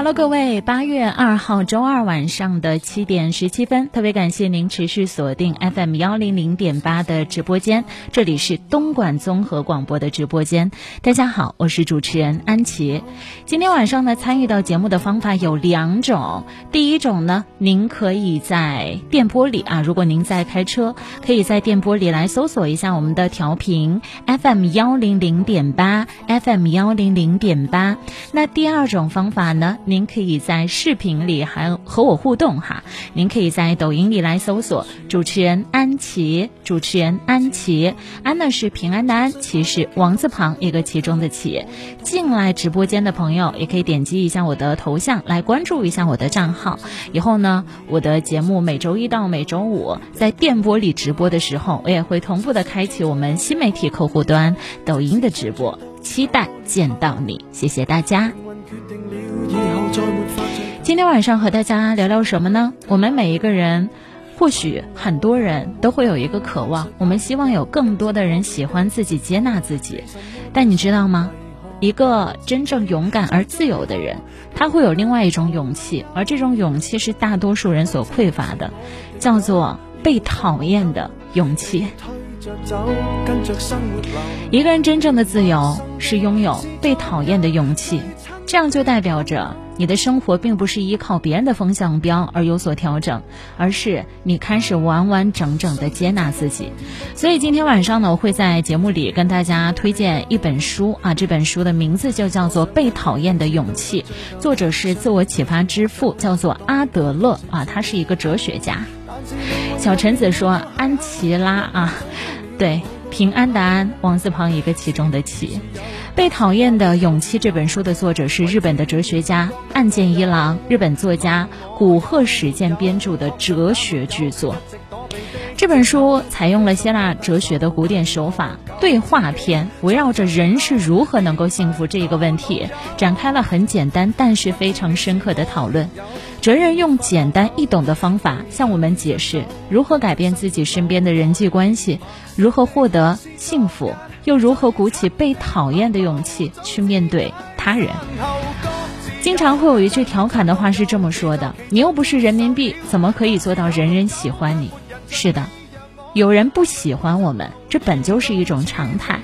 Hello，各位，八月二号周二晚上的七点十七分，特别感谢您持续锁定 FM 幺零零点八的直播间，这里是东莞综合广播的直播间。大家好，我是主持人安琪。今天晚上呢，参与到节目的方法有两种。第一种呢，您可以在电波里啊，如果您在开车，可以在电波里来搜索一下我们的调频 FM 幺零零点八，FM 幺零零点八。那第二种方法呢？您可以在视频里还和我互动哈，您可以在抖音里来搜索主持人安琪，主持人安琪，安呢是平安的安，琪是王字旁一个其中的琪。进来直播间的朋友也可以点击一下我的头像来关注一下我的账号，以后呢，我的节目每周一到每周五在电波里直播的时候，我也会同步的开启我们新媒体客户端抖音的直播，期待见到你，谢谢大家。今天晚上和大家聊聊什么呢？我们每一个人，或许很多人都会有一个渴望，我们希望有更多的人喜欢自己、接纳自己。但你知道吗？一个真正勇敢而自由的人，他会有另外一种勇气，而这种勇气是大多数人所匮乏的，叫做被讨厌的勇气。一个人真正的自由，是拥有被讨厌的勇气，这样就代表着。你的生活并不是依靠别人的风向标而有所调整，而是你开始完完整整的接纳自己。所以今天晚上呢，我会在节目里跟大家推荐一本书啊，这本书的名字就叫做《被讨厌的勇气》，作者是自我启发之父，叫做阿德勒啊，他是一个哲学家。小橙子说安琪拉啊，对，平安的安，王字旁一个其中的其。被讨厌的勇气这本书的作者是日本的哲学家岸见一郎，日本作家古贺史健编著的哲学巨作。这本书采用了希腊哲学的古典手法，对话篇围绕着人是如何能够幸福这一个问题，展开了很简单但是非常深刻的讨论。哲人用简单易懂的方法向我们解释如何改变自己身边的人际关系，如何获得幸福。又如何鼓起被讨厌的勇气去面对他人？经常会有一句调侃的话是这么说的：“你又不是人民币，怎么可以做到人人喜欢你？”是的，有人不喜欢我们，这本就是一种常态。